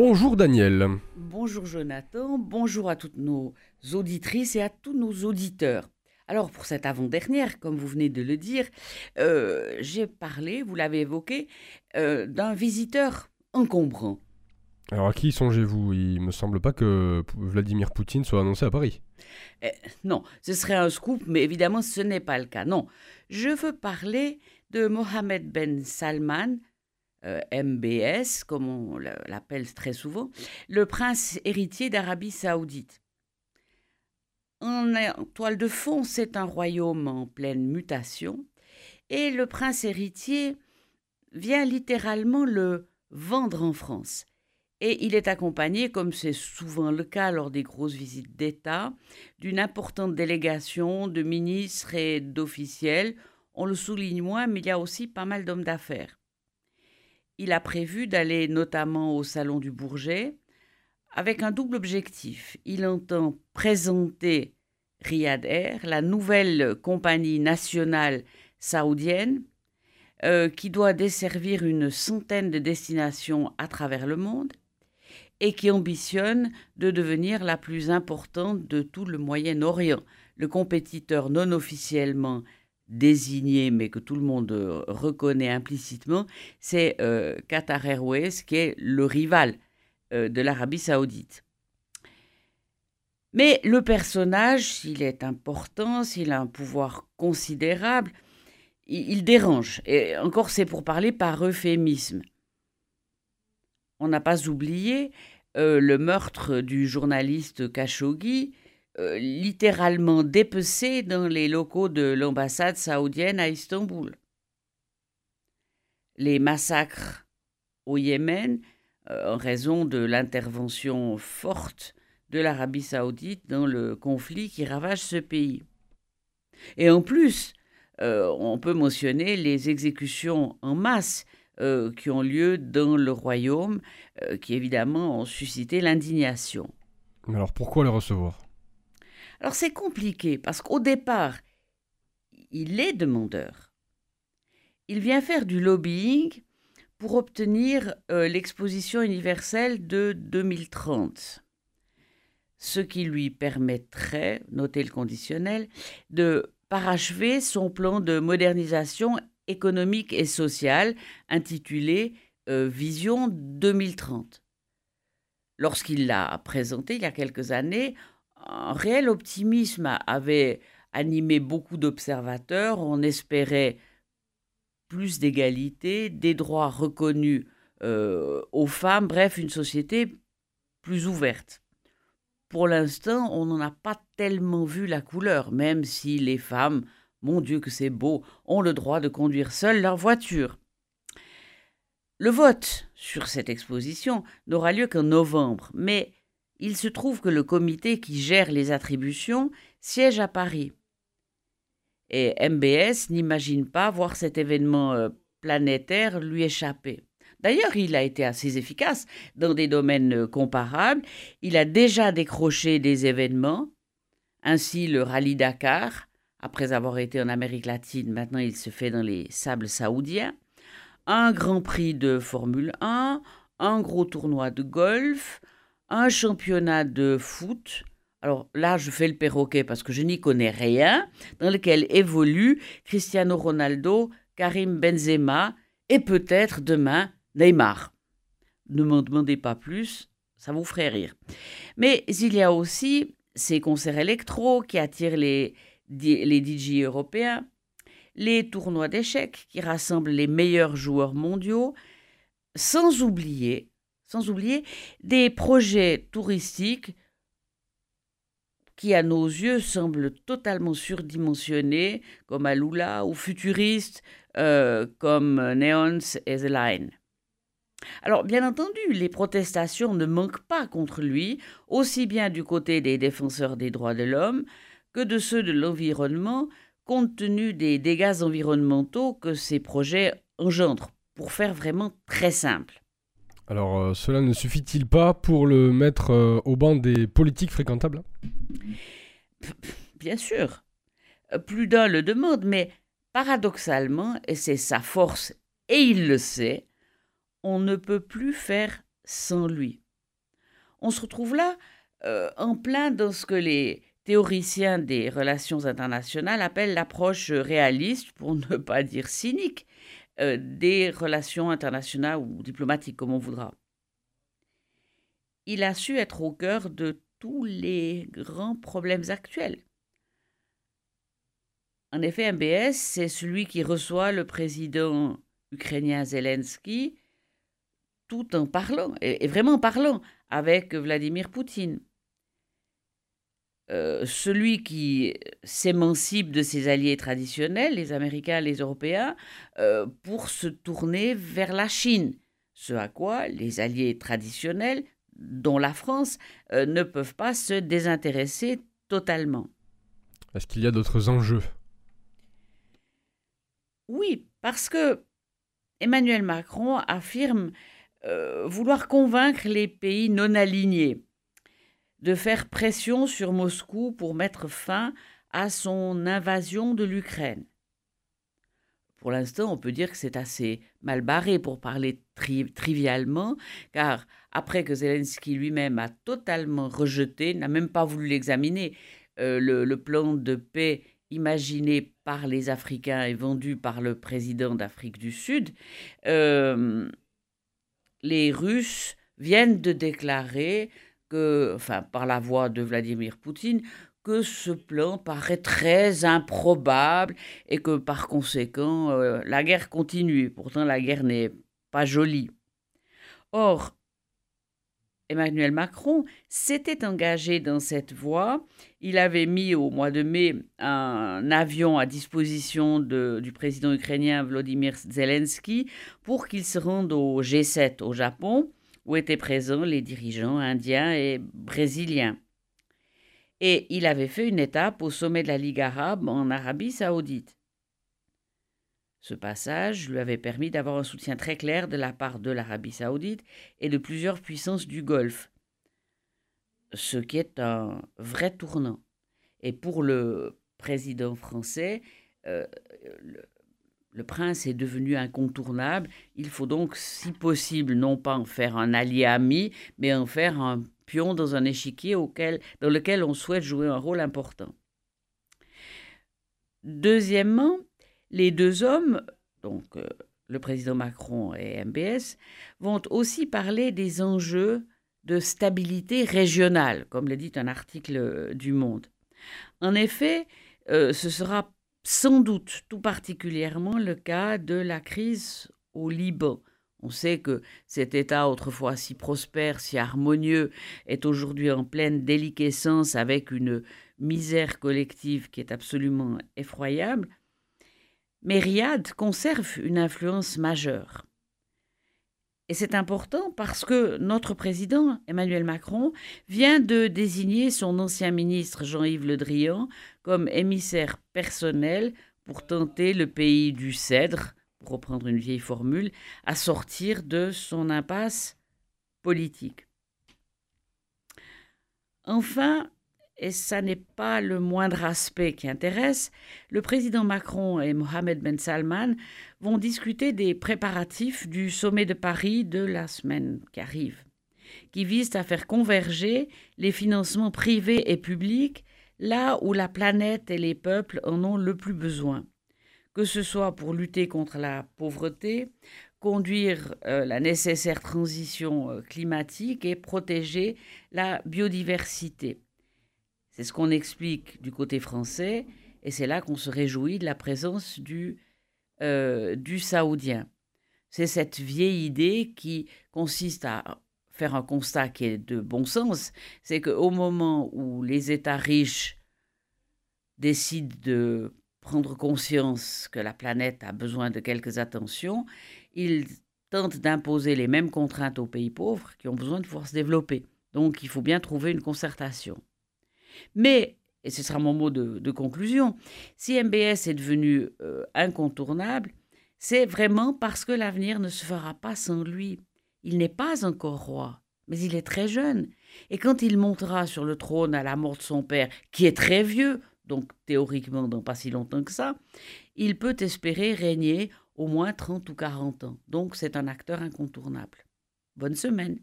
Bonjour Daniel. Bonjour Jonathan, bonjour à toutes nos auditrices et à tous nos auditeurs. Alors pour cette avant-dernière, comme vous venez de le dire, euh, j'ai parlé, vous l'avez évoqué, euh, d'un visiteur encombrant. Alors à qui songez-vous? Il me semble pas que Vladimir Poutine soit annoncé à Paris. Eh, non, ce serait un scoop, mais évidemment ce n'est pas le cas. Non, je veux parler de Mohamed Ben Salman, euh, MBS, comme on l'appelle très souvent, le prince héritier d'Arabie saoudite. En, toile de fond, c'est un royaume en pleine mutation, et le prince héritier vient littéralement le vendre en France. Et il est accompagné, comme c'est souvent le cas lors des grosses visites d'État, d'une importante délégation de ministres et d'officiels. On le souligne moins, mais il y a aussi pas mal d'hommes d'affaires. Il a prévu d'aller notamment au Salon du Bourget avec un double objectif. Il entend présenter Riyad Air, la nouvelle compagnie nationale saoudienne, euh, qui doit desservir une centaine de destinations à travers le monde et qui ambitionne de devenir la plus importante de tout le Moyen-Orient. Le compétiteur non officiellement désigné, mais que tout le monde euh, reconnaît implicitement, c'est euh, Qatar Airways, qui est le rival euh, de l'Arabie saoudite. Mais le personnage, s'il est important, s'il a un pouvoir considérable, il, dérange. Et encore, c'est pour parler par euphémisme on n'a pas oublié le meurtre du journaliste Khashoggi, euh, littéralement dépecé dans les locaux de l'ambassade saoudienne à Istanbul. Les massacres au Yémen, euh, en raison de l'intervention forte de l'Arabie saoudite dans le conflit qui ravage ce pays. Et en plus, on peut mentionner les exécutions en masse euh, qui ont lieu dans le royaume, euh, qui évidemment ont suscité l'indignation. Alors pourquoi les recevoir? Alors c'est compliqué, parce qu'au départ, il est demandeur. Il vient faire du lobbying pour obtenir euh, l'exposition universelle de 2030 ce qui lui permettrait, notez le conditionnel, de parachever son plan de modernisation économique et sociale intitulé euh, Vision 2030. Lorsqu'il l'a présenté il y a quelques années, un réel optimisme avait animé beaucoup d'observateurs. On espérait plus d'égalité, des droits reconnus euh, aux femmes, bref, une société plus ouverte. Pour l'instant, on n'en a pas tellement vu la couleur, même si les femmes mon Dieu que c'est beau, ont le droit de conduire seules leur voiture. Le vote sur cette exposition n'aura lieu qu'en novembre, mais il se trouve que le comité qui gère les attributions siège à Paris. Et MBS n'imagine pas voir cet événement euh, planétaire lui échapper. D'ailleurs, il a été assez efficace dans des domaines euh, comparables. Il a déjà décroché des événements, ainsi le rallye Dakar, après avoir été en Amérique latine, maintenant il se fait dans les sables saoudiens. Un Grand Prix de Formule 1, un gros tournoi de golf, un championnat de foot. Alors là, je fais le perroquet parce que je n'y connais rien, dans lequel évoluent Cristiano Ronaldo, Karim Benzema et peut-être demain Neymar. Ne m'en demandez pas plus, ça vous ferait rire. Mais il y a aussi ces concerts électro qui attirent les, les DJ européens, les tournois d'échecs qui rassemblent les meilleurs joueurs mondiaux, sans oublier, sans oublier des projets touristiques qui à nos yeux semblent totalement surdimensionnés, comme Alula, ou futuristes, euh, comme Neons et The Line. Alors, bien entendu, les protestations ne manquent pas contre lui, aussi bien du côté des défenseurs des droits de l'homme que de ceux de l'environnement, compte tenu des dégâts environnementaux que ces projets engendrent, pour faire vraiment très simple. Alors, euh, cela ne suffit-il pas pour le mettre euh, au banc des politiques fréquentables? Bien sûr. Euh, plus d'un le demande, mais paradoxalement, et c'est sa force, et il le sait, on ne peut plus faire sans lui. on se retrouve là en plein dans ce que les théoriciens des relations internationales appellent l'approche réaliste, pour ne pas dire cynique, euh, des relations internationales ou diplomatiques, comme on voudra. Il a su être au cœur de tous les grands problèmes actuels. En effet, MBS, c'est celui qui reçoit le président ukrainien Zelensky tout en parlant, et vraiment en parlant, avec Vladimir Poutine. Euh, celui qui s'émancipe de ses alliés traditionnels, les Américains, les Européens, euh, pour se tourner vers la Chine, ce à quoi les alliés traditionnels, dont la France, euh, ne peuvent pas se désintéresser totalement. Est-ce qu'il y a d'autres enjeux? Oui, parce que Emmanuel Macron affirme vouloir convaincre les pays non alignés de faire pression sur Moscou pour mettre fin à son invasion de l'Ukraine. Pour l'instant, on peut dire que c'est assez mal barré pour parler trivialement, car après que Zelensky lui-même a totalement rejeté, n'a même pas voulu l'examiner, euh, le, plan de paix imaginé par les Africains et vendu par le président d'Afrique du Sud, euh, les Russes viennent de déclarer que, enfin, par la voix de Vladimir Poutine, que ce plan paraît très improbable et que par conséquent euh, la guerre continue. Pourtant la guerre n'est pas jolie. Or, Emmanuel Macron s'était engagé dans cette voie. Il avait mis au mois de mai un avion à disposition du président ukrainien Vladimir Zelensky pour qu'il se rende au G7 au Japon où étaient présents les dirigeants indiens et brésiliens. Et il avait fait une étape au sommet de la Ligue arabe en Arabie saoudite. Ce passage lui avait permis d'avoir un soutien très clair de la part de l'Arabie saoudite et de plusieurs puissances du Golfe, ce qui est un vrai tournant. Et pour le président français, euh, prince est devenu incontournable. Il faut donc, si possible, non pas en faire un allié ami, mais en faire un pion dans un échiquier dans lequel on souhaite jouer un rôle important. Deuxièmement, les deux hommes, donc euh, le président Macron et MBS, vont aussi parler des enjeux de stabilité régionale, comme le dit un article du Monde. En effet, euh, ce sera sans doute tout particulièrement le cas de la crise au Liban. On sait que cet État autrefois si prospère, si harmonieux, est aujourd'hui en pleine déliquescence avec une misère collective qui est absolument effroyable. Mais Riyad conserve une influence majeure. Et c'est important parce que notre président, Emmanuel Macron, vient de désigner son ancien ministre Jean-Yves Le Drian comme émissaire personnel pour tenter le pays du cèdre, pour reprendre une vieille formule, à sortir de son impasse politique. Enfin, et ça n'est pas le moindre aspect qui intéresse, le président Macron et Mohamed Ben Salman vont discuter des préparatifs du sommet de Paris de la semaine qui arrive, qui visent à faire converger les financements privés et publics là où la planète et les peuples en ont le plus besoin, que ce soit pour lutter contre la pauvreté, conduire euh, la nécessaire transition euh, climatique et protéger la biodiversité. C'est ce qu'on explique du côté français, et c'est là qu'on se réjouit de la présence du, euh, du saoudien. C'est cette vieille idée qui consiste à faire un constat qui est de bon sens, c'est qu'au moment où les États riches décident de prendre conscience que la planète a besoin de quelques attentions, ils tentent d'imposer les mêmes contraintes aux pays pauvres qui ont besoin de pouvoir se développer. Donc il faut bien trouver une concertation. Mais, et ce sera mon mot de, conclusion, si MBS est devenu euh, incontournable, c'est vraiment parce que l'avenir ne se fera pas sans lui. Il n'est pas encore roi, mais il est très jeune. Et quand il montera sur le trône à la mort de son père, qui est très vieux, donc théoriquement dans pas si longtemps que ça, il peut espérer régner au moins 30 ou 40 ans. Donc c'est un acteur incontournable. Bonne semaine.